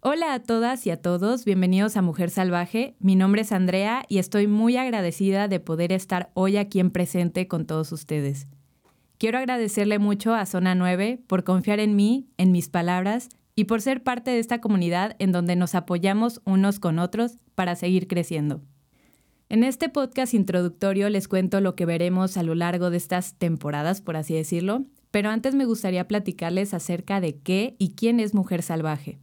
Hola a todas y a todos, bienvenidos a Mujer Salvaje. Mi nombre es Andrea y estoy muy agradecida de poder estar hoy aquí en presente con todos ustedes. Quiero agradecerle mucho a Zona 9 por confiar en mí, en mis palabras y por ser parte de esta comunidad en donde nos apoyamos unos con otros para seguir creciendo. En este podcast introductorio les cuento lo que veremos a lo largo de estas temporadas, por así decirlo, pero antes me gustaría platicarles acerca de qué y quién es Mujer Salvaje.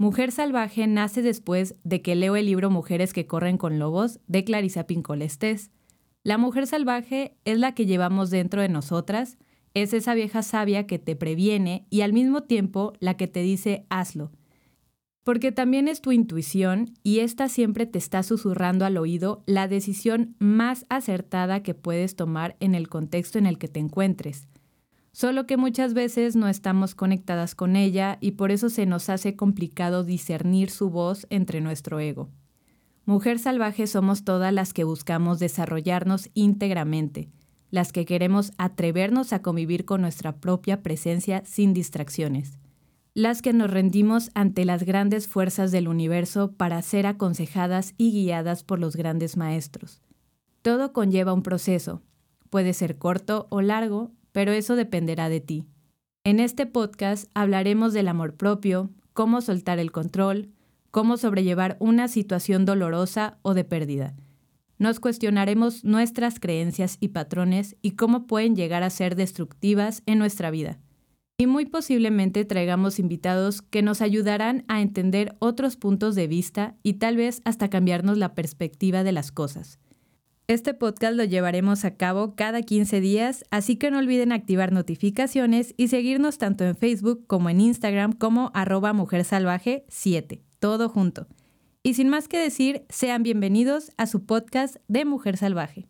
Mujer Salvaje nace después de que leo el libro Mujeres que corren con lobos de Clarisa Pincolestés. La mujer salvaje es la que llevamos dentro de nosotras, es esa vieja sabia que te previene y al mismo tiempo la que te dice hazlo. Porque también es tu intuición y esta siempre te está susurrando al oído la decisión más acertada que puedes tomar en el contexto en el que te encuentres solo que muchas veces no estamos conectadas con ella y por eso se nos hace complicado discernir su voz entre nuestro ego. Mujer salvaje somos todas las que buscamos desarrollarnos íntegramente, las que queremos atrevernos a convivir con nuestra propia presencia sin distracciones, las que nos rendimos ante las grandes fuerzas del universo para ser aconsejadas y guiadas por los grandes maestros. Todo conlleva un proceso, puede ser corto o largo, pero eso dependerá de ti. En este podcast hablaremos del amor propio, cómo soltar el control, cómo sobrellevar una situación dolorosa o de pérdida. Nos cuestionaremos nuestras creencias y patrones y cómo pueden llegar a ser destructivas en nuestra vida. Y muy posiblemente traigamos invitados que nos ayudarán a entender otros puntos de vista y tal vez hasta cambiarnos la perspectiva de las cosas. Este podcast lo llevaremos a cabo cada 15 días, así que no olviden activar notificaciones y seguirnos tanto en Facebook como en Instagram como arroba mujersalvaje 7, todo junto. Y sin más que decir, sean bienvenidos a su podcast de Mujer Salvaje.